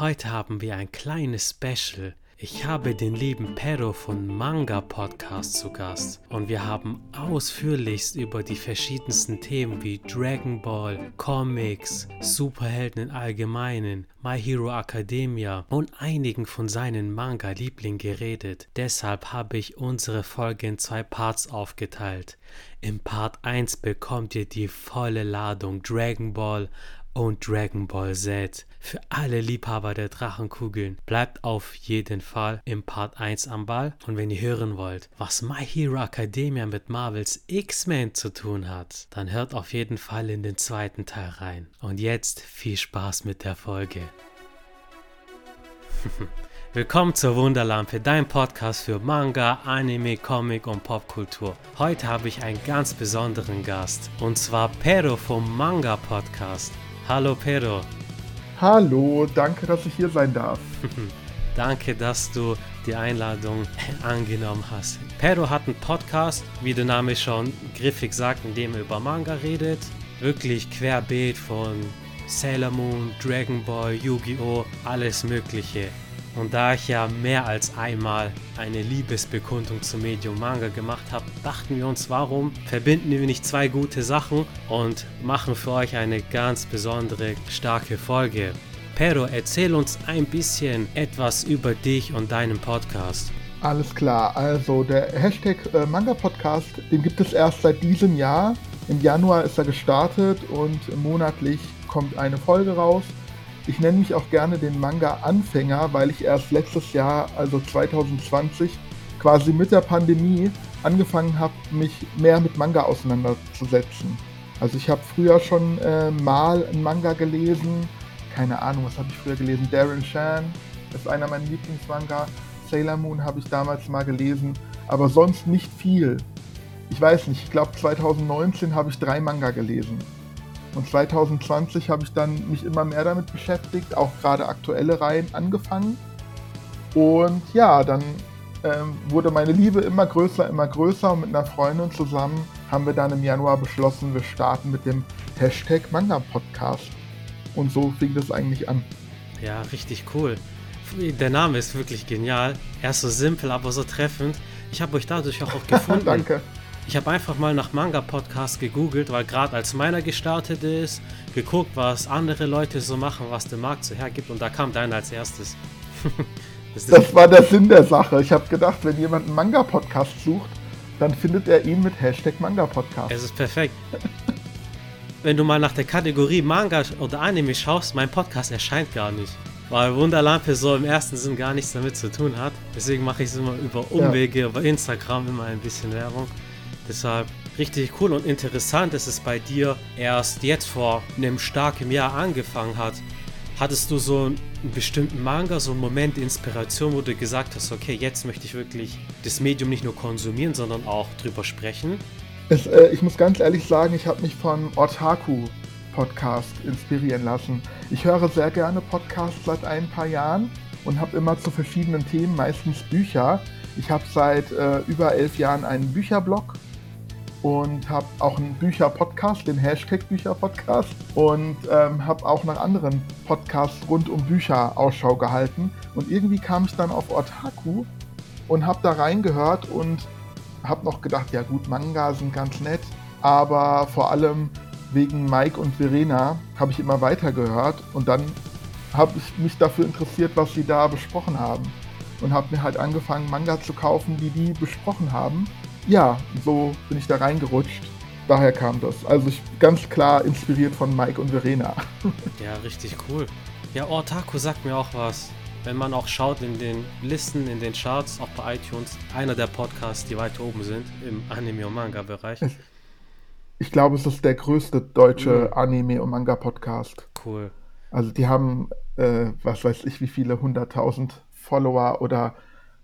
Heute haben wir ein kleines Special. Ich habe den lieben Pero von Manga Podcast zu Gast und wir haben ausführlichst über die verschiedensten Themen wie Dragon Ball, Comics, Superhelden im Allgemeinen, My Hero Academia und einigen von seinen Manga-Lieblingen geredet. Deshalb habe ich unsere Folge in zwei Parts aufgeteilt. Im Part 1 bekommt ihr die volle Ladung Dragon Ball, und Dragon Ball Z. Für alle Liebhaber der Drachenkugeln bleibt auf jeden Fall im Part 1 am Ball. Und wenn ihr hören wollt, was My Hero Academia mit Marvels X-Men zu tun hat, dann hört auf jeden Fall in den zweiten Teil rein. Und jetzt viel Spaß mit der Folge. Willkommen zur Wunderlampe, dein Podcast für Manga, Anime, Comic und Popkultur. Heute habe ich einen ganz besonderen Gast, und zwar Pero vom Manga Podcast. Hallo Pedro. Hallo, danke, dass ich hier sein darf. danke, dass du die Einladung angenommen hast. Pedro hat einen Podcast, wie der Name schon griffig sagt, in dem er über Manga redet. Wirklich querbeet von Sailor Moon, Dragon Ball, Yu-Gi-Oh!, alles Mögliche. Und da ich ja mehr als einmal eine Liebesbekundung zum Medium Manga gemacht habe, dachten wir uns, warum verbinden wir nicht zwei gute Sachen und machen für euch eine ganz besondere, starke Folge. Pero, erzähl uns ein bisschen etwas über dich und deinen Podcast. Alles klar, also der Hashtag äh, Manga Podcast, den gibt es erst seit diesem Jahr. Im Januar ist er gestartet und monatlich kommt eine Folge raus. Ich nenne mich auch gerne den Manga-Anfänger, weil ich erst letztes Jahr, also 2020, quasi mit der Pandemie angefangen habe, mich mehr mit Manga auseinanderzusetzen. Also ich habe früher schon äh, mal einen Manga gelesen. Keine Ahnung, was habe ich früher gelesen? Darren Shan ist einer meiner Lieblingsmanga. Sailor Moon habe ich damals mal gelesen, aber sonst nicht viel. Ich weiß nicht, ich glaube 2019 habe ich drei Manga gelesen. Und 2020 habe ich dann mich immer mehr damit beschäftigt, auch gerade aktuelle Reihen angefangen. Und ja, dann ähm, wurde meine Liebe immer größer, immer größer und mit einer Freundin zusammen haben wir dann im Januar beschlossen, wir starten mit dem Hashtag Manga Podcast. Und so fing das eigentlich an. Ja, richtig cool. Der Name ist wirklich genial. Er ist so simpel, aber so treffend. Ich habe euch dadurch auch, auch gefunden. Danke. Ich habe einfach mal nach Manga-Podcast gegoogelt, weil gerade als meiner gestartet ist, geguckt, was andere Leute so machen, was der Markt so hergibt und da kam deiner als erstes. das, das war der Sinn der Sache. Ich habe gedacht, wenn jemand einen Manga-Podcast sucht, dann findet er ihn mit Hashtag Manga-Podcast. Es ist perfekt. wenn du mal nach der Kategorie Manga oder Anime schaust, mein Podcast erscheint gar nicht. Weil Wunderlampe so im ersten Sinn gar nichts damit zu tun hat. Deswegen mache ich es immer über Umwege, ja. über Instagram immer ein bisschen Werbung. Deshalb richtig cool und interessant, dass es bei dir erst jetzt vor einem starken Jahr angefangen hat. Hattest du so einen bestimmten Manga, so einen Moment Inspiration, wo du gesagt hast, okay, jetzt möchte ich wirklich das Medium nicht nur konsumieren, sondern auch drüber sprechen? Es, äh, ich muss ganz ehrlich sagen, ich habe mich von Otaku Podcast inspirieren lassen. Ich höre sehr gerne Podcasts seit ein paar Jahren und habe immer zu verschiedenen Themen meistens Bücher. Ich habe seit äh, über elf Jahren einen Bücherblog und habe auch einen Bücher-Podcast, den Hashtag Bücher-Podcast. Und ähm, habe auch nach anderen Podcasts rund um Bücher Ausschau gehalten. Und irgendwie kam ich dann auf Otaku und habe da reingehört und habe noch gedacht, ja gut, Manga sind ganz nett, aber vor allem wegen Mike und Verena habe ich immer weiter gehört. Und dann habe ich mich dafür interessiert, was sie da besprochen haben. Und habe mir halt angefangen, Manga zu kaufen, die die besprochen haben ja, so bin ich da reingerutscht. Daher kam das. Also ich ganz klar inspiriert von Mike und Verena. ja, richtig cool. Ja, Otaku sagt mir auch was. Wenn man auch schaut in den Listen, in den Charts, auch bei iTunes, einer der Podcasts, die weiter oben sind im Anime- und Manga-Bereich. Ich glaube, es ist der größte deutsche mhm. Anime- und Manga-Podcast. Cool. Also die haben, äh, was weiß ich, wie viele hunderttausend Follower oder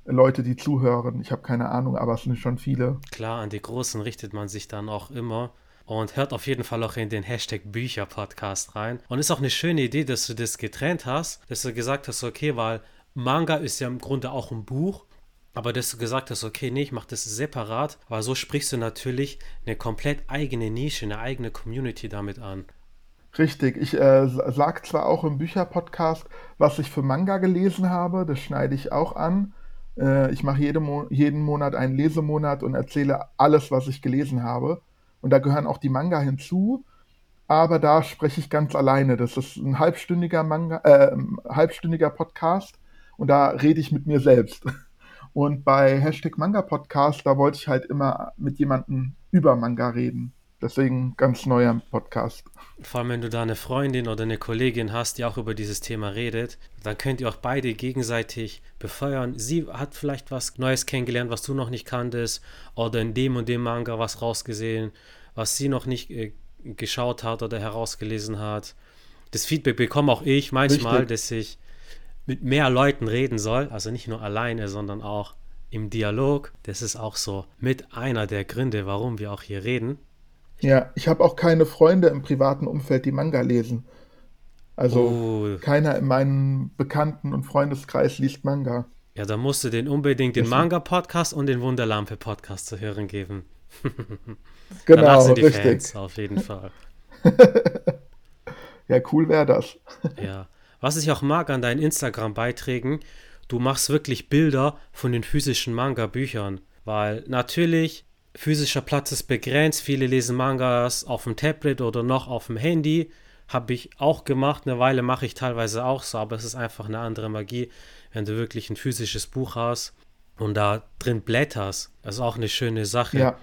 Leute, die zuhören. Ich habe keine Ahnung, aber es sind schon viele. Klar, an die Großen richtet man sich dann auch immer. Und hört auf jeden Fall auch in den Hashtag Bücher-Podcast rein. Und ist auch eine schöne Idee, dass du das getrennt hast, dass du gesagt hast, okay, weil Manga ist ja im Grunde auch ein Buch. Aber dass du gesagt hast, okay, nee, ich mache das separat, weil so sprichst du natürlich eine komplett eigene Nische, eine eigene Community damit an. Richtig, ich äh, sage zwar auch im Bücherpodcast, was ich für Manga gelesen habe, das schneide ich auch an. Äh, ich mache jede Mo jeden Monat einen Lesemonat und erzähle alles, was ich gelesen habe. Und da gehören auch die Manga hinzu, aber da spreche ich ganz alleine. Das ist ein halbstündiger Manga, äh, halbstündiger Podcast und da rede ich mit mir selbst. Und bei Hashtag Manga Podcast, da wollte ich halt immer mit jemandem über Manga reden. Deswegen ganz neuer Podcast. Vor allem, wenn du da eine Freundin oder eine Kollegin hast, die auch über dieses Thema redet, dann könnt ihr auch beide gegenseitig befeuern. Sie hat vielleicht was Neues kennengelernt, was du noch nicht kanntest, oder in dem und dem Manga was rausgesehen, was sie noch nicht äh, geschaut hat oder herausgelesen hat. Das Feedback bekomme auch ich manchmal, Richtig. dass ich mit mehr Leuten reden soll, also nicht nur alleine, sondern auch im Dialog. Das ist auch so mit einer der Gründe, warum wir auch hier reden. Ja, ich habe auch keine Freunde im privaten Umfeld, die Manga lesen. Also oh. keiner in meinem Bekannten- und Freundeskreis liest Manga. Ja, da musst du den unbedingt den Manga-Podcast und den Wunderlampe-Podcast zu hören geben. genau, Danach sind die richtig. Fans auf jeden Fall. ja, cool wäre das. ja. Was ich auch mag an deinen Instagram-Beiträgen, du machst wirklich Bilder von den physischen Manga-Büchern. Weil natürlich, physischer Platz ist begrenzt. Viele lesen Mangas auf dem Tablet oder noch auf dem Handy. Habe ich auch gemacht. Eine Weile mache ich teilweise auch so, aber es ist einfach eine andere Magie, wenn du wirklich ein physisches Buch hast und da drin blätterst. Das ist auch eine schöne Sache. Ja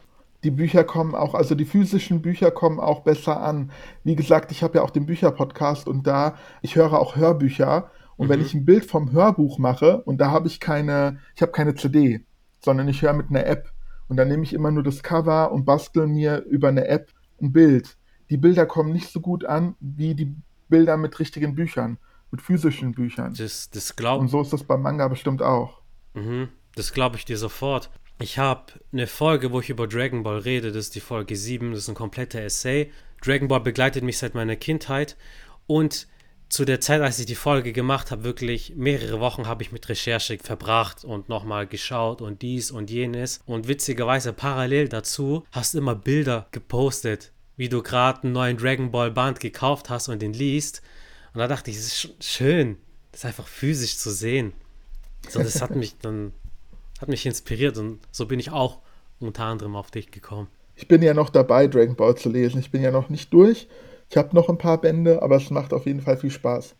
die Bücher kommen auch, also die physischen Bücher kommen auch besser an. Wie gesagt, ich habe ja auch den Bücherpodcast und da, ich höre auch Hörbücher. Und mhm. wenn ich ein Bild vom Hörbuch mache und da habe ich keine, ich habe keine CD, sondern ich höre mit einer App. Und dann nehme ich immer nur das Cover und bastel mir über eine App ein Bild. Die Bilder kommen nicht so gut an wie die Bilder mit richtigen Büchern, mit physischen Büchern. Das, das glaub... Und so ist das beim Manga bestimmt auch. Mhm. Das glaube ich dir sofort. Ich habe eine Folge, wo ich über Dragon Ball rede. Das ist die Folge 7. Das ist ein kompletter Essay. Dragon Ball begleitet mich seit meiner Kindheit. Und zu der Zeit, als ich die Folge gemacht habe, wirklich mehrere Wochen habe ich mit Recherche verbracht und nochmal geschaut und dies und jenes. Und witzigerweise parallel dazu hast du immer Bilder gepostet, wie du gerade einen neuen Dragon Ball Band gekauft hast und den liest. Und da dachte ich, es ist schön, das einfach physisch zu sehen. So, das hat mich dann hat mich inspiriert und so bin ich auch unter anderem auf dich gekommen. Ich bin ja noch dabei, Dragon Ball zu lesen. Ich bin ja noch nicht durch. Ich habe noch ein paar Bände, aber es macht auf jeden Fall viel Spaß.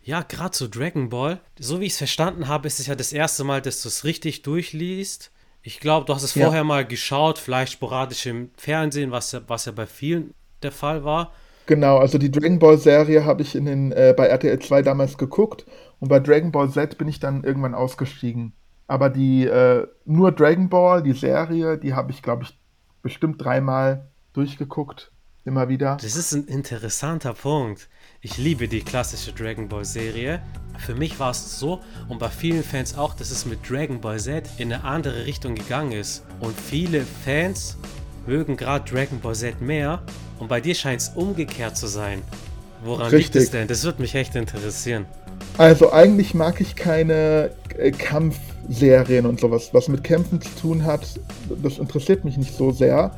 Ja, gerade so Dragon Ball. So wie ich es verstanden habe, ist es ja das erste Mal, dass du es richtig durchliest. Ich glaube, du hast es ja. vorher mal geschaut, vielleicht sporadisch im Fernsehen, was ja, was ja bei vielen der Fall war. Genau, also die Dragon Ball Serie habe ich in den, äh, bei RTL 2 damals geguckt und bei Dragon Ball Z bin ich dann irgendwann ausgestiegen. Aber die äh, nur Dragon Ball, die Serie, die habe ich, glaube ich, bestimmt dreimal durchgeguckt. Immer wieder. Das ist ein interessanter Punkt. Ich liebe die klassische Dragon Ball Serie. Für mich war es so und bei vielen Fans auch, dass es mit Dragon Ball Z in eine andere Richtung gegangen ist. Und viele Fans mögen gerade Dragon Ball Z mehr und bei dir scheint es umgekehrt zu sein. Woran Richtig. liegt es denn? Das würde mich echt interessieren. Also eigentlich mag ich keine äh, Kampfserien und sowas. Was mit Kämpfen zu tun hat, das interessiert mich nicht so sehr.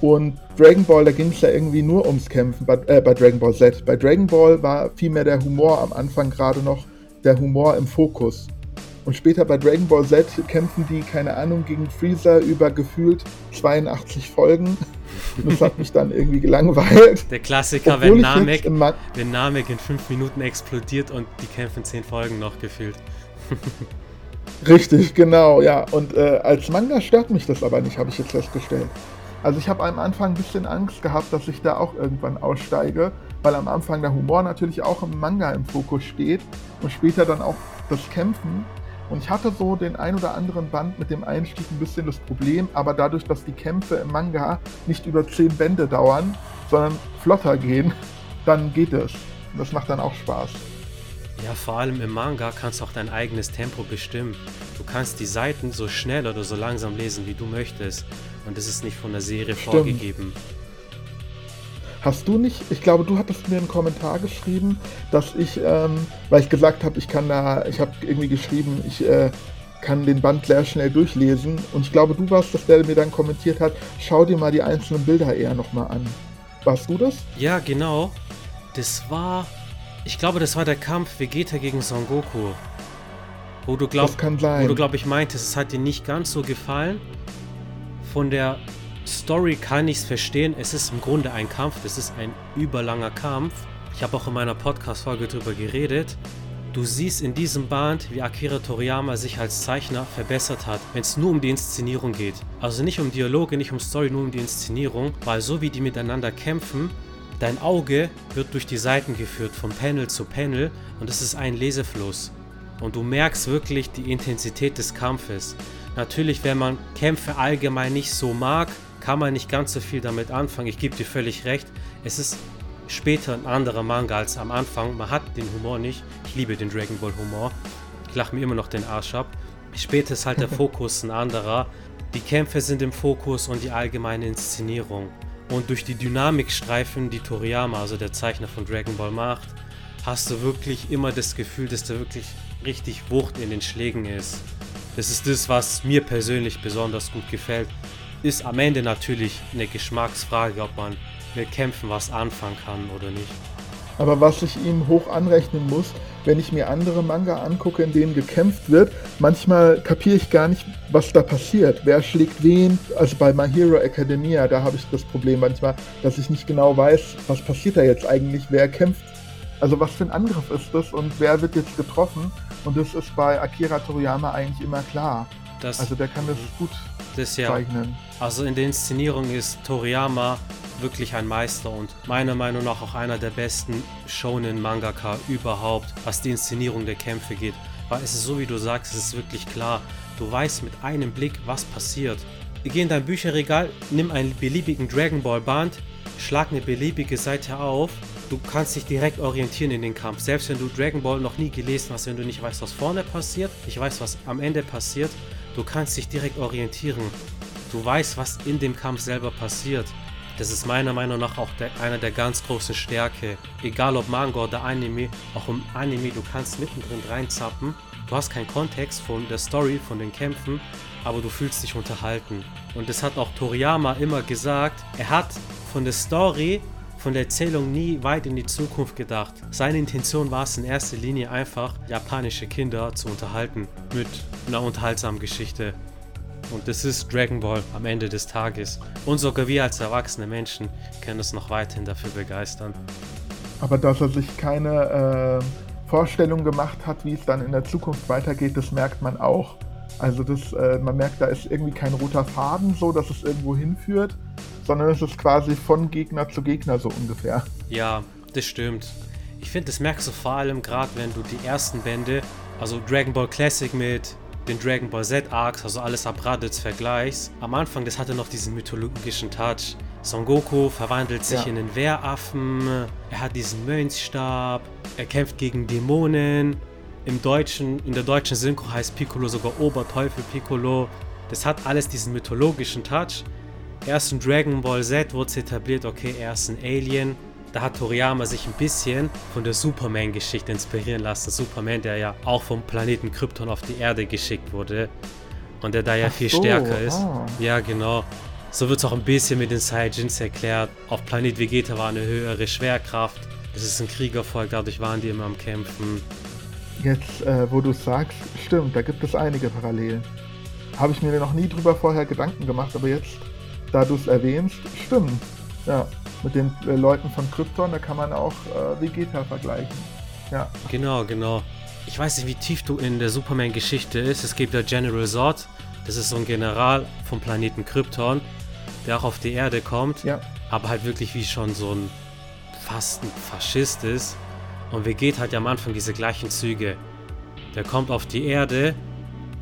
Und Dragon Ball, da ging es ja irgendwie nur ums Kämpfen, bei, äh, bei Dragon Ball Z. Bei Dragon Ball war vielmehr der Humor am Anfang gerade noch der Humor im Fokus. Und später bei Dragon Ball Z kämpfen die, keine Ahnung, gegen Freezer über gefühlt 82 Folgen. Und das hat mich dann irgendwie gelangweilt. Der Klassiker, wenn Namek, wenn Namek in 5 Minuten explodiert und die kämpfen 10 Folgen noch gefühlt. Richtig, genau, ja. Und äh, als Manga stört mich das aber nicht, habe ich jetzt festgestellt. Also ich habe am Anfang ein bisschen Angst gehabt, dass ich da auch irgendwann aussteige, weil am Anfang der Humor natürlich auch im Manga im Fokus steht und später dann auch das Kämpfen. Und ich hatte so den ein oder anderen Band mit dem Einstieg ein bisschen das Problem, aber dadurch, dass die Kämpfe im Manga nicht über zehn Bände dauern, sondern flotter gehen, dann geht es. Und das macht dann auch Spaß. Ja, vor allem im Manga kannst du auch dein eigenes Tempo bestimmen. Du kannst die Seiten so schnell oder so langsam lesen, wie du möchtest. Und das ist nicht von der Serie Stimmt. vorgegeben. Hast du nicht, ich glaube, du hattest mir einen Kommentar geschrieben, dass ich, ähm, weil ich gesagt habe, ich kann da, ich habe irgendwie geschrieben, ich äh, kann den Band sehr schnell durchlesen. Und ich glaube, du warst das, der mir dann kommentiert hat, schau dir mal die einzelnen Bilder eher nochmal an. Warst du das? Ja, genau. Das war, ich glaube, das war der Kampf Vegeta gegen Son Goku. Wo du glaub, Das kann sein. Wo du, glaube ich, meintest, es hat dir nicht ganz so gefallen. Von der Story kann ich es verstehen. Es ist im Grunde ein Kampf. Das ist ein überlanger Kampf. Ich habe auch in meiner Podcast-Folge darüber geredet. Du siehst in diesem Band, wie Akira Toriyama sich als Zeichner verbessert hat, wenn es nur um die Inszenierung geht. Also nicht um Dialoge, nicht um Story, nur um die Inszenierung, weil so wie die miteinander kämpfen, dein Auge wird durch die Seiten geführt, von Panel zu Panel und es ist ein Lesefluss. Und du merkst wirklich die Intensität des Kampfes. Natürlich, wenn man Kämpfe allgemein nicht so mag, kann man nicht ganz so viel damit anfangen. Ich gebe dir völlig recht. Es ist später ein anderer Manga als am Anfang. Man hat den Humor nicht. Ich liebe den Dragon Ball Humor. Ich lache mir immer noch den Arsch ab. Später ist halt der Fokus ein anderer. Die Kämpfe sind im Fokus und die allgemeine Inszenierung. Und durch die Dynamikstreifen, die Toriyama, also der Zeichner von Dragon Ball, macht, hast du wirklich immer das Gefühl, dass da wirklich richtig Wucht in den Schlägen ist. Das ist das, was mir persönlich besonders gut gefällt. Ist am Ende natürlich eine Geschmacksfrage, ob man mit Kämpfen was anfangen kann oder nicht. Aber was ich ihm hoch anrechnen muss, wenn ich mir andere Manga angucke, in denen gekämpft wird, manchmal kapiere ich gar nicht, was da passiert. Wer schlägt wen? Also bei My Hero Academia, da habe ich das Problem manchmal, dass ich nicht genau weiß, was passiert da jetzt eigentlich, wer kämpft. Also was für ein Angriff ist das und wer wird jetzt getroffen? Und das ist bei Akira Toriyama eigentlich immer klar. Das, Also der kann das gut das ja. zeichnen. Also in der Inszenierung ist Toriyama wirklich ein Meister und meiner Meinung nach auch einer der besten Shonen Mangaka überhaupt, was die Inszenierung der Kämpfe geht. Weil es ist so wie du sagst, es ist wirklich klar. Du weißt mit einem Blick, was passiert. Geh in dein Bücherregal, nimm einen beliebigen Dragon Ball Band, schlag eine beliebige Seite auf. Du kannst dich direkt orientieren in den Kampf. Selbst wenn du Dragon Ball noch nie gelesen hast, wenn du nicht weißt, was vorne passiert, nicht weißt, was am Ende passiert, du kannst dich direkt orientieren. Du weißt, was in dem Kampf selber passiert. Das ist meiner Meinung nach auch der, einer der ganz großen Stärke. Egal ob Manga oder Anime, auch im Anime, du kannst mittendrin reinzappen. Du hast keinen Kontext von der Story, von den Kämpfen, aber du fühlst dich unterhalten. Und das hat auch Toriyama immer gesagt. Er hat von der Story, von der Erzählung nie weit in die Zukunft gedacht. Seine Intention war es in erster Linie einfach, japanische Kinder zu unterhalten mit einer unterhaltsamen Geschichte. Und das ist Dragon Ball am Ende des Tages. Und sogar wir als erwachsene Menschen können uns noch weiterhin dafür begeistern. Aber dass er sich keine äh, Vorstellung gemacht hat, wie es dann in der Zukunft weitergeht, das merkt man auch. Also das, äh, man merkt, da ist irgendwie kein roter Faden so, dass es irgendwo hinführt, sondern es ist quasi von Gegner zu Gegner so ungefähr. Ja, das stimmt. Ich finde, das merkst du vor allem gerade, wenn du die ersten Bände, also Dragon Ball Classic mit den Dragon Ball Z Arcs, also alles ab Raditz vergleichst. Am Anfang, das hatte noch diesen mythologischen Touch. Son Goku verwandelt sich Ja. in einen Wehraffen, er hat diesen Mönchstab, er kämpft gegen Dämonen. Im Deutschen, in der deutschen Synchro heißt Piccolo sogar Oberteufel Piccolo. Das hat alles diesen mythologischen Touch. Erst in Dragon Ball Z wurde es etabliert, okay, er ist ein Alien. Da hat Toriyama sich ein bisschen von der Superman-Geschichte inspirieren lassen. Superman, der ja auch vom Planeten Krypton auf die Erde geschickt wurde. Und der da ja Ach viel so, stärker ist. ah. Ja, genau. So wird es auch ein bisschen mit den Saiyajins erklärt. Auf Planet Vegeta war eine höhere Schwerkraft. Es ist ein Kriegervolk, dadurch waren die immer am Kämpfen. Jetzt, äh, wo du sagst, stimmt, da gibt es einige Parallelen. Habe ich mir noch nie drüber vorher Gedanken gemacht, aber jetzt, da du es erwähnst, stimmt. Ja, mit den äh, Leuten von Krypton, da kann man auch äh, Vegeta vergleichen. Ja, Genau, genau. Ich weiß nicht, wie tief du in der Superman-Geschichte ist. Es gibt ja General Zod. Das ist so ein General vom Planeten Krypton, der auch auf die Erde kommt. ja, aber halt wirklich wie schon so ein fast ein Faschist ist. Und Vegeta hat ja am Anfang diese gleichen Züge. Der kommt auf die Erde,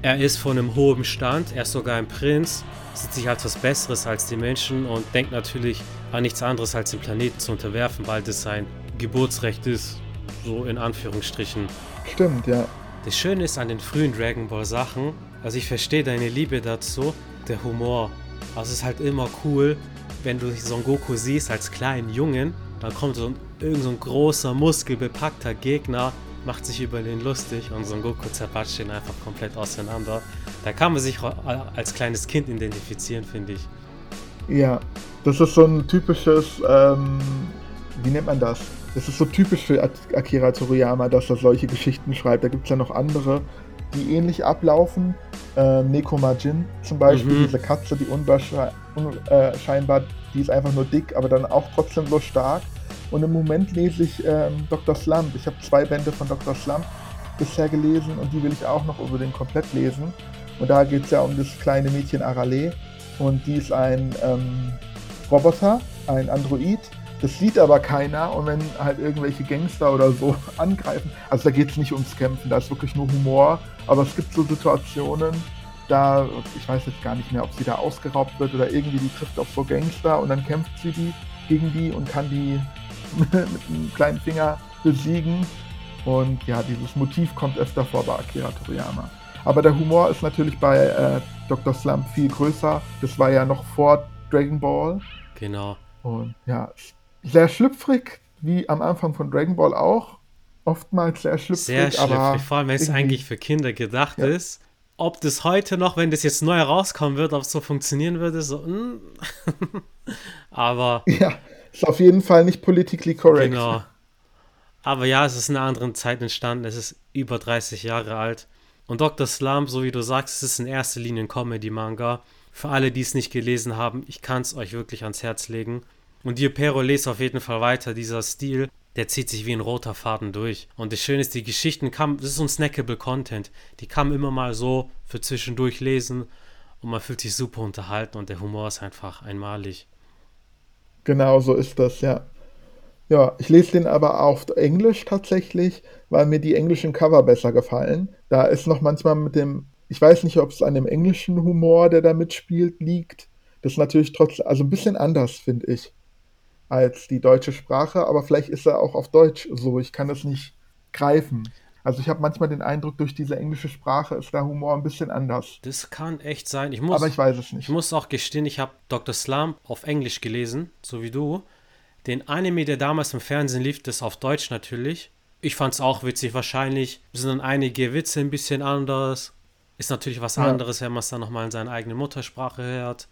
er ist von einem hohen Stand, er ist sogar ein Prinz, sieht sich als was Besseres als die Menschen und denkt natürlich an nichts anderes als den Planeten zu unterwerfen, weil das sein Geburtsrecht ist, so in Anführungsstrichen. stimmt, ja. Das Schöne ist an den frühen Dragon Ball Sachen, also ich verstehe deine Liebe dazu, der Humor. Also es ist halt immer cool, wenn du Son Goku siehst als kleinen Jungen, dann kommt so ein, irgend so ein großer, muskelbepackter Gegner, macht sich über den lustig und Son Goku zerpatscht ihn einfach komplett auseinander. Da kann man sich als kleines Kind identifizieren, finde ich. Ja, das ist so ein typisches, ähm, wie nennt man das? Das ist so typisch für Akira Toriyama, dass er solche Geschichten schreibt. Da gibt es ja noch andere, die ähnlich ablaufen. Äh, Nekomajin zum Beispiel, mhm. diese Katze, die unscheinbar, äh, die ist einfach nur dick, aber dann auch trotzdem so stark. Und im Moment lese ich ähm, Dr. Slump. Ich habe zwei Bände von Dr. Slump bisher gelesen und die will ich auch noch unbedingt komplett lesen. Und da geht es ja um das kleine Mädchen Arale. Und die ist ein ähm, Roboter, ein Android. Das sieht aber keiner. Und wenn halt irgendwelche Gangster oder so angreifen, also da geht es nicht ums Kämpfen, da ist wirklich nur Humor. Aber es gibt so Situationen, da, ich weiß jetzt gar nicht mehr, ob sie da ausgeraubt wird oder irgendwie die trifft auf so Gangster und dann kämpft sie die gegen die und kann die mit einem kleinen Finger besiegen. Und ja, dieses Motiv kommt öfter vor bei Akira Toriyama. Aber der Humor ist natürlich bei äh, Dr. Slump viel größer. Das war ja noch vor Dragon Ball. Genau. Und ja, sehr schlüpfrig, wie am Anfang von Dragon Ball auch. Oftmals sehr schlüpfrig. Sehr schlüpfrig, vor allem wenn es eigentlich für Kinder gedacht ja. ist. Ob das heute noch, wenn das jetzt neu herauskommen wird, ob es so funktionieren würde, so. Mm. aber. Ja, ist auf jeden Fall nicht politically correct. Genau. Aber ja, es ist in einer anderen Zeit entstanden. Es ist über 30 Jahre alt. Und Dr. Slump, so wie du sagst, es ist in erster Linie ein Comedy-Manga. Für alle, die es nicht gelesen haben, ich kann es euch wirklich ans Herz legen. Und Dio Pero lest auf jeden Fall weiter. Dieser Stil, der zieht sich wie ein roter Faden durch. Und das Schöne ist, die Geschichten kamen, das ist so ein snackable Content. Die kann man immer mal so für zwischendurch lesen und man fühlt sich super unterhalten und der Humor ist einfach einmalig. Genau so ist das, ja. Ja, ich lese den aber auf Englisch tatsächlich, weil mir die englischen Cover besser gefallen. Da ist noch manchmal mit dem, ich weiß nicht, ob es an dem englischen Humor, der da mitspielt, liegt. Das ist natürlich trotzdem, also ein bisschen anders, finde ich, als die deutsche Sprache, aber vielleicht ist er auch auf Deutsch so. Ich kann das nicht greifen. Also ich habe manchmal den Eindruck, durch diese englische Sprache ist der Humor ein bisschen anders. Das kann echt sein. Ich muss, aber ich weiß es nicht. Ich muss auch gestehen, ich habe Dr. Slump auf Englisch gelesen, so wie du. Den Anime, der damals im Fernsehen lief, das auf Deutsch natürlich. Ich fand es auch witzig. Wahrscheinlich sind dann einige Witze ein bisschen anders. Ist natürlich was ja. anderes, wenn man es dann nochmal in seiner eigenen Muttersprache hört.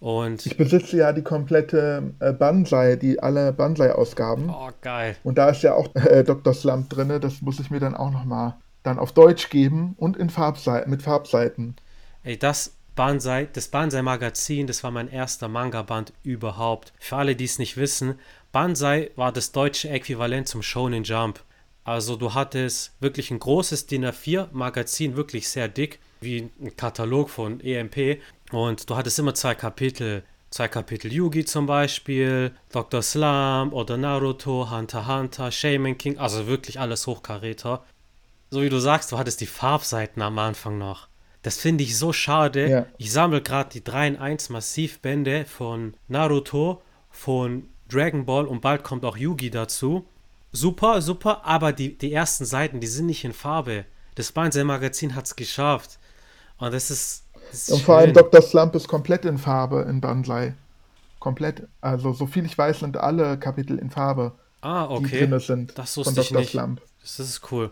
Und ich besitze ja die komplette äh, Banzai, die alle Banzai-Ausgaben. Oh, geil. Und da ist ja auch äh, Dr. Slump drin. Das muss ich mir dann auch nochmal dann auf Deutsch geben und in Farbseiten, mit Farbseiten. Ey, das Banzai, das Banzai Magazin, das war mein erster Manga-Band überhaupt. Für alle, die es nicht wissen, Banzai war das deutsche Äquivalent zum Shonen Jump. Also du hattest wirklich ein großes DIN A4 Magazin, wirklich sehr dick, wie ein Katalog von EMP und du hattest immer zwei Kapitel. Zwei Kapitel Yugi zum Beispiel, Dr. Slump oder Naruto, Hunter Hunter, Shaman King, also wirklich alles Hochkaräter. So wie du sagst, du hattest die Farbseiten am Anfang noch. Das finde ich so schade. Ja. Ich sammle gerade die 3 in 1 Massivbände von Naruto, von Dragon Ball und bald kommt auch Yugi dazu. Super, super, aber die, die ersten Seiten, die sind nicht in Farbe. Das Banzai Magazin hat es geschafft. Und das ist und vor allem Dr. Slump ist komplett in Farbe in Banzai. Komplett. Also, so viel ich weiß, sind alle Kapitel in Farbe. Ah, okay. Die drin sind das wusste von Dr. Ich nicht. Slump. Das ist cool.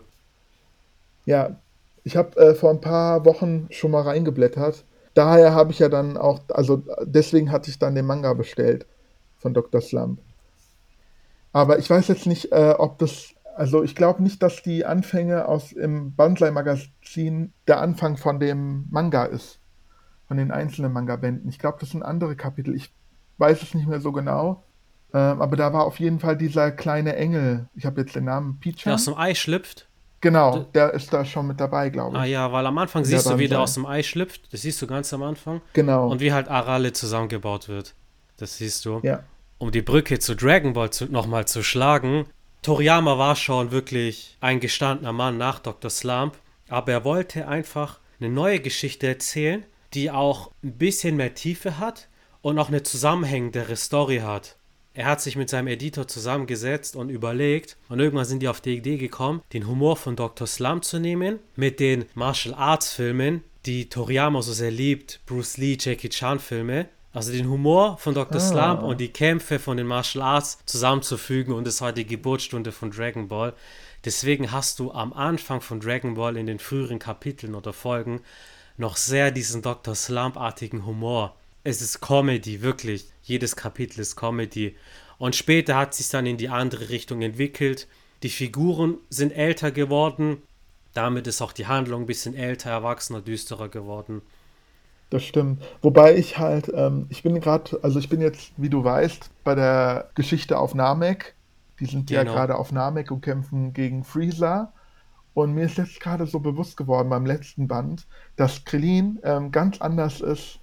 Ja, ich habe äh, vor ein paar Wochen schon mal reingeblättert. Daher habe ich ja dann auch, also deswegen hatte ich dann den Manga bestellt von Dr. Slump. Aber ich weiß jetzt nicht, äh, ob das also ich glaube nicht, dass die Anfänge aus im Banzai-Magazin der Anfang von dem Manga ist. Von den einzelnen Manga-Bänden. Ich glaube, das sind andere Kapitel. Ich weiß es nicht mehr so genau. Ähm, aber da war auf jeden Fall dieser kleine Engel. Ich habe jetzt den Namen Peach. Der aus dem Ei schlüpft. Genau, der ist da schon mit dabei, glaube ich. Ah ja, weil am Anfang siehst du, wie der aus dem Ei schlüpft. Das siehst du ganz am Anfang. Genau. Und wie halt Arale zusammengebaut wird. Das siehst du. Ja. Um die Brücke zu Dragon Ball nochmal zu schlagen, Toriyama war schon wirklich ein gestandener Mann nach Dr. Slump, aber er wollte einfach eine neue Geschichte erzählen, die auch ein bisschen mehr Tiefe hat und auch eine zusammenhängendere Story hat. Er hat sich mit seinem Editor zusammengesetzt und überlegt und irgendwann sind die auf die Idee gekommen, den Humor von Dr. Slump zu nehmen mit den Martial Arts Filmen, die Toriyama so sehr liebt, Bruce Lee, Jackie Chan Filme also den Humor von Dr. Ah. Slump und die Kämpfe von den Martial Arts zusammenzufügen und es war die Geburtsstunde von Dragon Ball. Deswegen hast du am Anfang von Dragon Ball in den früheren Kapiteln oder Folgen noch sehr diesen Dr. Slump-artigen Humor. Es ist Comedy, wirklich. Jedes Kapitel ist Comedy. Und später hat sich dann in die andere Richtung entwickelt. Die Figuren sind älter geworden. Damit ist auch die Handlung ein bisschen älter, erwachsener, düsterer geworden. Das stimmt. Wobei ich halt, ähm, ich bin gerade, also ich bin jetzt, wie du weißt, bei der Geschichte auf Namek. Die sind genau. ja gerade auf Namek und kämpfen gegen Freezer. Und mir ist jetzt gerade so bewusst geworden beim letzten Band, dass Krillin ähm, ganz anders ist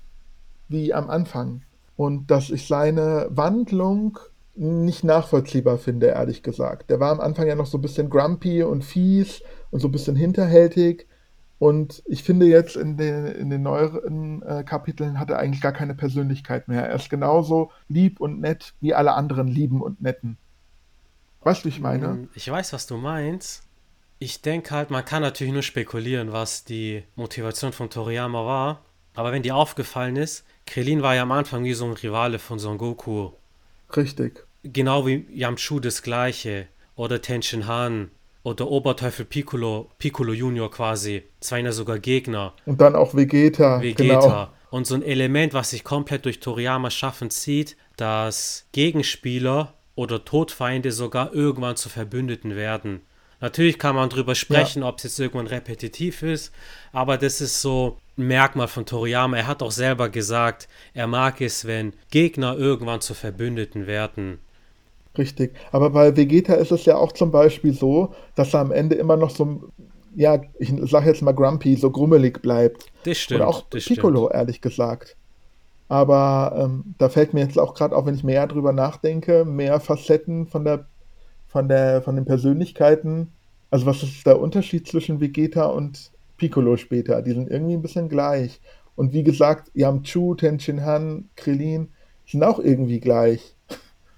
wie am Anfang. Und dass ich seine Wandlung nicht nachvollziehbar finde, ehrlich gesagt. Der war am Anfang ja noch so ein bisschen grumpy und fies und so ein bisschen hinterhältig. Und ich finde jetzt in den, in den neueren äh, Kapiteln hat er eigentlich gar keine Persönlichkeit mehr. Er ist genauso lieb und nett wie alle anderen lieben und netten. Weißt du, ich meine? Mm, ich weiß, was du meinst. Ich denke halt, man kann natürlich nur spekulieren, was die Motivation von Toriyama war. Aber wenn dir aufgefallen ist, Krillin war ja am Anfang wie so ein Rivale von Son Goku. Richtig. Genau wie Yamchu das gleiche. Oder Tenshin Han oder Oberteufel Piccolo, Piccolo Junior quasi. Das waren ja sogar Gegner. Und dann auch Vegeta. Vegeta. Genau. Und so ein Element, was sich komplett durch Toriyama schaffen zieht, dass Gegenspieler oder Todfeinde sogar irgendwann zu Verbündeten werden. Natürlich kann man darüber sprechen, ja. ob es jetzt irgendwann repetitiv ist, aber das ist so ein Merkmal von Toriyama. Er hat auch selber gesagt, er mag es, wenn Gegner irgendwann zu Verbündeten werden. Richtig. Aber bei Vegeta ist es ja auch zum Beispiel so, dass er am Ende immer noch so, ja, ich sag jetzt mal grumpy, so grummelig bleibt. Das stimmt. Oder auch Piccolo, stimmt. ehrlich gesagt. Aber ähm, da fällt mir jetzt auch gerade, auch wenn ich mehr drüber nachdenke, mehr Facetten von der, von der, von den Persönlichkeiten. Also was ist der Unterschied zwischen Vegeta und Piccolo später? Die sind irgendwie ein bisschen gleich. Und wie gesagt, Yamchu, Tenshin Han, Krillin sind auch irgendwie gleich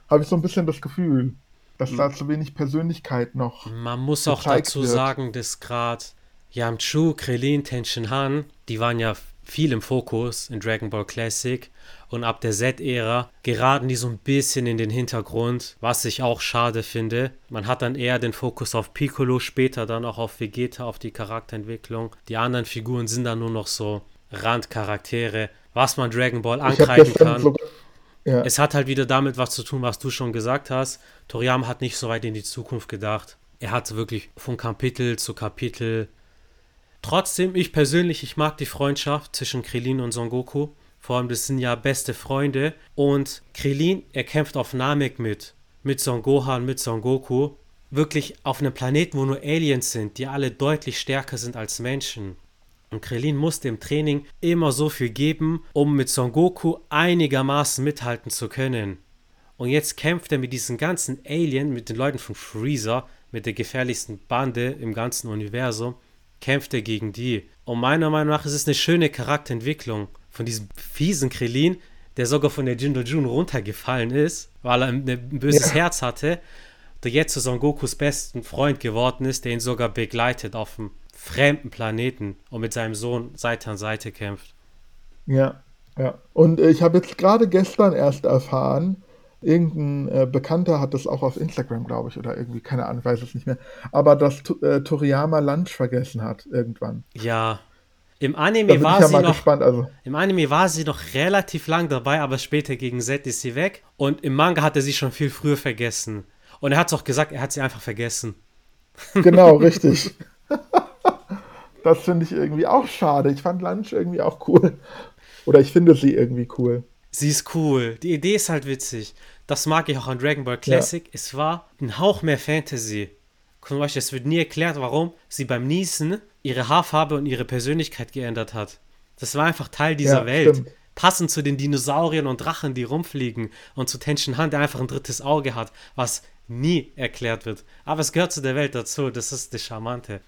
habe ich so ein bisschen das Gefühl, dass da zu wenig Persönlichkeit noch. Man muss auch dazu wird. sagen, dass gerade Yamchu, Krillin, Tenshin Han, die waren ja viel im Fokus in Dragon Ball Classic und ab der Z-Ära geraten die so ein bisschen in den Hintergrund, was ich auch schade finde. Man hat dann eher den Fokus auf Piccolo, später dann auch auf Vegeta, auf die Charakterentwicklung. Die anderen Figuren sind dann nur noch so Randcharaktere, was man Dragon Ball ankreiden kann. Sogar, ja. Es hat halt wieder damit was zu tun, was du schon gesagt hast. Toriyama hat nicht so weit in die Zukunft gedacht. Er hat wirklich von Kapitel zu Kapitel. Trotzdem, ich persönlich, ich mag die Freundschaft zwischen Krillin und Son Goku. Vor allem, das sind ja beste Freunde. Und Krillin, er kämpft auf Namek mit. Mit Son Gohan, mit Son Goku. Wirklich auf einem Planeten, wo nur Aliens sind, die alle deutlich stärker sind als Menschen. Und Krillin musste im Training immer so viel geben, um mit Son Goku einigermaßen mithalten zu können. Und jetzt kämpft er mit diesen ganzen Alien, mit den Leuten von Freezer, mit der gefährlichsten Bande im ganzen Universum, kämpft er gegen die. Und meiner Meinung nach ist es eine schöne Charakterentwicklung von diesem fiesen Krillin, der sogar von der Jindo Jun runtergefallen ist, weil er ein böses ja. Herz hatte, der jetzt zu Son Gokus besten Freund geworden ist, der ihn sogar begleitet auf dem fremden Planeten und mit seinem Sohn Seite an Seite kämpft. Ja, ja. Und äh, ich habe jetzt gerade gestern erst erfahren, irgendein äh, Bekannter hat das auch auf Instagram, glaube ich, oder irgendwie, keine Ahnung, weiß es nicht mehr, aber dass äh, Toriyama Lunch vergessen hat irgendwann. Ja. Im Anime war ja sie noch gespannt, also. Im Anime war sie noch relativ lang dabei, aber später gegen Z ist sie weg und im Manga hat er sie schon viel früher vergessen. Und er hat es auch gesagt, er hat sie einfach vergessen. Genau, richtig. Das finde ich irgendwie auch schade. Ich fand Lunch irgendwie auch cool. Oder ich finde sie irgendwie cool. Sie ist cool. Die Idee ist halt witzig. Das mag ich auch an Dragon Ball Classic. Ja. Es war ein Hauch mehr Fantasy. Zum Beispiel, es wird nie erklärt, warum sie beim Niesen ihre Haarfarbe und ihre Persönlichkeit geändert hat. Das war einfach Teil dieser ja, Welt. Stimmt. Passend zu den Dinosauriern und Drachen, die rumfliegen und zu Tenshin Han, der einfach ein drittes Auge hat, was nie erklärt wird. Aber es gehört zu der Welt dazu. Das ist das Charmante.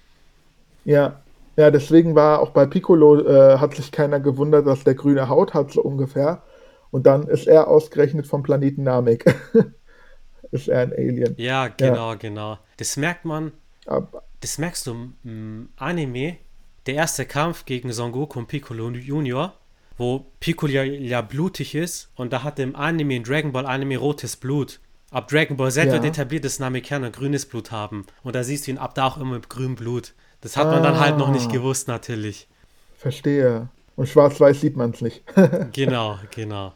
Ja, ja, deswegen war auch bei Piccolo, äh, hat sich keiner gewundert, dass der grüne Haut hat, so ungefähr. Und dann ist er ausgerechnet vom Planeten Namek. ist er ein Alien. Ja, genau, ja. genau. Das merkt man, Aber, das merkst du im Anime, der erste Kampf gegen Son Goku und Piccolo Junior, wo Piccolo ja, ja, blutig ist und da hat im Anime, in Dragon Ball Anime rotes Blut. Ab Dragon Ball Z ja. wird etabliert, dass Namekianer grünes Blut haben. Und da siehst du ihn ab da auch immer mit grünem Blut. Das hat ah, man dann halt noch nicht ah. gewusst, natürlich. Verstehe. Und schwarz-weiß sieht man es nicht. genau, genau.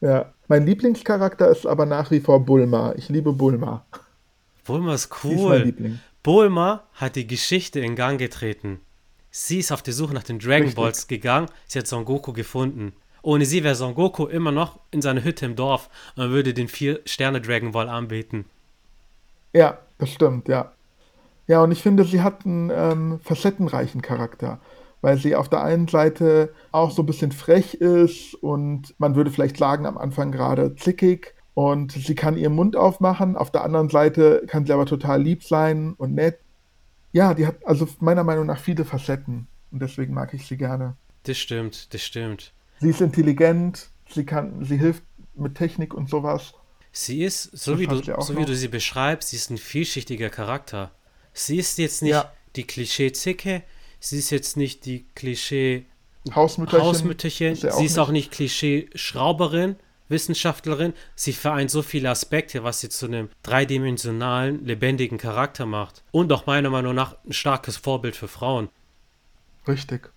Ja. Mein Lieblingscharakter ist aber nach wie vor Bulma. Ich liebe Bulma. Bulma ist Die ist mein cool. Liebling. Bulma hat die Geschichte in Gang getreten. Sie ist auf die Suche nach den Dragon Richtig. Balls gegangen. Sie hat Son Goku gefunden. Ohne sie wäre Son Goku immer noch in seiner Hütte im Dorf und würde den vier Sterne Dragon Ball anbeten. Ja, das stimmt, ja. Ja, und ich finde, sie hat einen ähm, facettenreichen Charakter, weil sie auf der einen Seite auch so ein bisschen frech ist und man würde vielleicht sagen, am Anfang gerade zickig und sie kann ihren Mund aufmachen. Auf der anderen Seite kann sie aber total lieb sein und nett. Ja, die hat also meiner Meinung nach viele Facetten und deswegen mag ich sie gerne. Das stimmt, das stimmt. Sie ist intelligent, sie kann, sie hilft mit Technik und sowas. Sie ist, so, Das wie, du, so wie du sie beschreibst, sie ist ein vielschichtiger Charakter. Sie ist jetzt nicht Ja. die Klischee-Zicke, sie ist jetzt nicht die Klischee Hausmütterchen. Hausmütterchen, ist sie ist auch auch nicht Klischee-Schrauberin, Wissenschaftlerin. Sie vereint so viele Aspekte, was sie zu einem dreidimensionalen, lebendigen Charakter macht. Und auch meiner Meinung nach ein starkes Vorbild für Frauen. Richtig.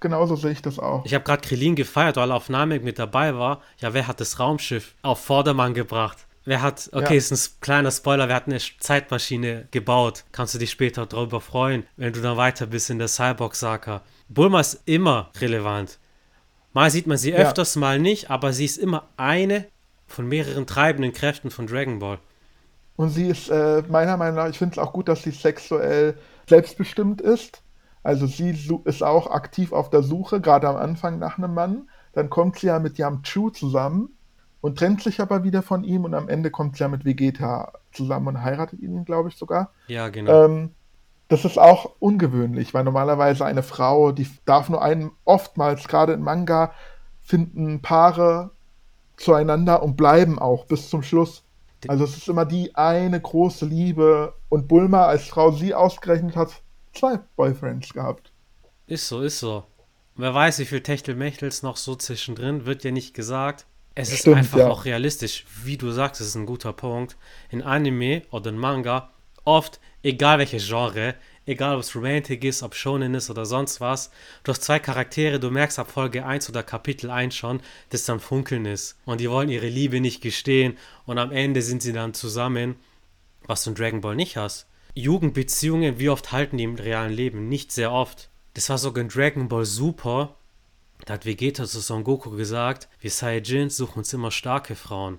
Genauso sehe ich das auch. Ich habe gerade Krillin gefeiert, weil er auf Namek mit dabei war. Ja, wer hat das Raumschiff auf Vordermann gebracht? Wer hat, okay, Ja. ist ein kleiner Spoiler, wer hat eine Zeitmaschine gebaut? Kannst du dich später darüber freuen, wenn du dann weiter bist in der Cyborg-Saga. Bulma ist immer relevant. Mal sieht man sie Ja. öfters, mal nicht, aber sie ist immer eine von mehreren treibenden Kräften von Dragon Ball. Und sie ist äh, meiner Meinung nach, ich finde es auch gut, dass sie sexuell selbstbestimmt ist. Also sie ist auch aktiv auf der Suche, gerade am Anfang nach einem Mann. Dann kommt sie ja mit Yamchu zusammen und trennt sich aber wieder von ihm und am Ende kommt sie ja mit Vegeta zusammen und heiratet ihn, glaube ich sogar. Ja, genau. Ähm, das ist auch ungewöhnlich, weil normalerweise eine Frau, die darf nur einen, oftmals, gerade in Manga, finden Paare zueinander und bleiben auch bis zum Schluss. Also es ist immer die eine große Liebe und Bulma als Frau, sie ausgerechnet hat zwei Boyfriends gehabt. Ist so, ist so. Wer weiß, wie viel Techtelmechtels noch so zwischendrin, wird ja nicht gesagt. Es ist Stimmt, einfach ja. auch realistisch. Wie du sagst, das ist ein guter Punkt. In Anime oder in Manga, oft, egal welches Genre, egal ob es Romantic ist, ob Shonen ist oder sonst was, du hast zwei Charaktere, du merkst ab Folge 1 oder Kapitel 1 schon, dass dann Funkeln ist. Und die wollen ihre Liebe nicht gestehen und am Ende sind sie dann zusammen, was du in Dragon Ball nicht hast. Jugendbeziehungen, wie oft halten die im realen Leben? Nicht sehr oft. Das war sogar in Dragon Ball Super. Da hat Vegeta zu Son Goku gesagt, wir Saiyajins suchen uns immer starke Frauen.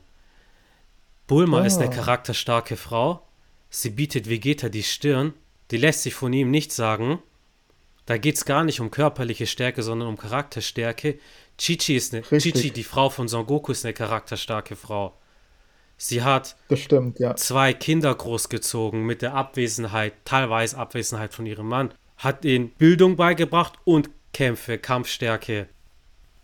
Bulma ist eine Ah. charakterstarke Frau. Sie bietet Vegeta die Stirn. Die lässt sich von ihm nichts sagen. Da geht es gar nicht um körperliche Stärke, sondern um Charakterstärke. Chichi ist eine, Richtig. Chichi, die Frau von Son Goku, ist eine charakterstarke Frau. Sie hat Das stimmt, ja. zwei Kinder großgezogen mit der Abwesenheit, teilweise Abwesenheit von ihrem Mann, hat ihnen Bildung beigebracht und Kämpfe, Kampfstärke.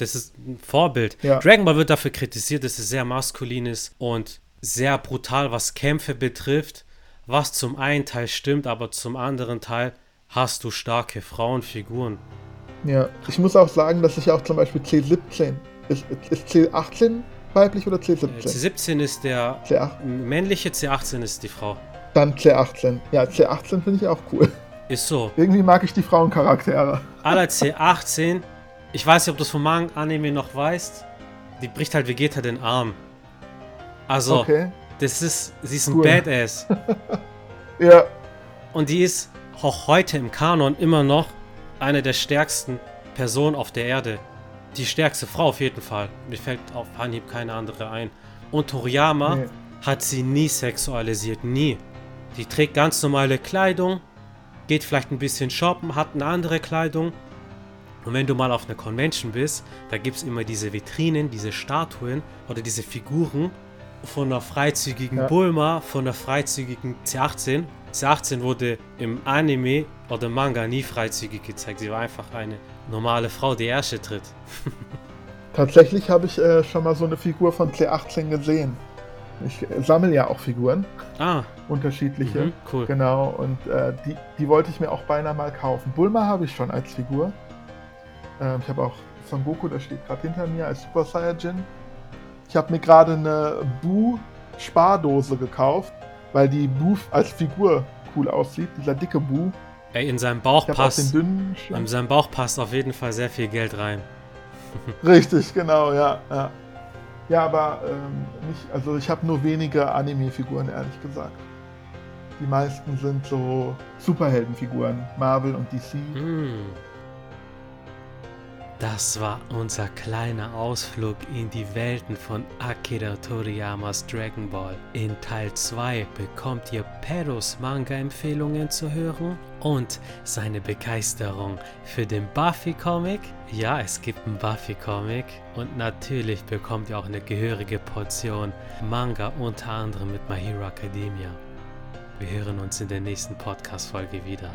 Das ist ein Vorbild. Ja. Dragon Ball wird dafür kritisiert, dass es sehr maskulin ist und sehr brutal, was Kämpfe betrifft. Was zum einen Teil stimmt, aber zum anderen Teil hast du starke Frauenfiguren. Ja. Ich muss auch sagen, dass ich auch zum Beispiel C17, ist, ist C18 weiblich oder Äh, C17? C17 ist der C8, männliche, C18 ist die Frau. dann C18. Ja, C18 finde ich auch cool. Ist so. Irgendwie mag ich die Frauencharaktere. Aller C18, ich weiß nicht, ob du es vom Manga-Anime noch weißt, die bricht halt Vegeta den Arm. Also, Okay. das ist, sie ist ein Cool. Badass. Ja, Und die ist auch heute im Kanon immer noch eine der stärksten Personen auf der Erde. Die stärkste Frau auf jeden Fall. Mir fällt auf Anhieb keine andere ein. Und Toriyama Nee. hat sie nie sexualisiert, nie. Die trägt ganz normale Kleidung, geht vielleicht ein bisschen shoppen, hat eine andere Kleidung. Und wenn du mal auf einer Convention bist, da gibt es immer diese Vitrinen, diese Statuen oder diese Figuren von einer freizügigen Ja. Bulma, von einer freizügigen C18. C18 wurde im Anime oder Manga nie freizügig gezeigt. Sie war einfach eine normale Frau, die Ärsche tritt. tatsächlich habe ich äh, schon mal so eine Figur von C18 gesehen. Ich äh, sammle ja auch Figuren, Ah, unterschiedliche. mhm, cool. Genau, und äh, die, die wollte ich mir auch beinahe mal kaufen. Bulma habe ich schon als Figur. Ähm, ich habe auch Son Goku, der steht gerade hinter mir als Super Saiyajin. Ich habe mir gerade eine Bu-Spardose gekauft, weil die Bu als Figur cool aussieht. Dieser dicke Bu. Ey, in seinem Bauch auch den passt, dünnen. in seinem Bauch passt auf jeden Fall sehr viel Geld rein. Richtig, genau, ja. ja. Ja, aber ähm, nicht, also ich habe nur wenige Anime-Figuren, ehrlich gesagt. Die meisten sind so Superheldenfiguren, Marvel und DC. Hm. Das war unser kleiner Ausflug in die Welten von Akira Toriyamas Dragon Ball. In Teil 2 bekommt ihr Peros Manga-Empfehlungen zu hören und seine Begeisterung für den Buffy-Comic. Ja, es gibt einen Buffy-Comic und natürlich bekommt ihr auch eine gehörige Portion Manga, unter anderem mit My Hero Academia. Wir hören uns in der nächsten Podcast-Folge wieder.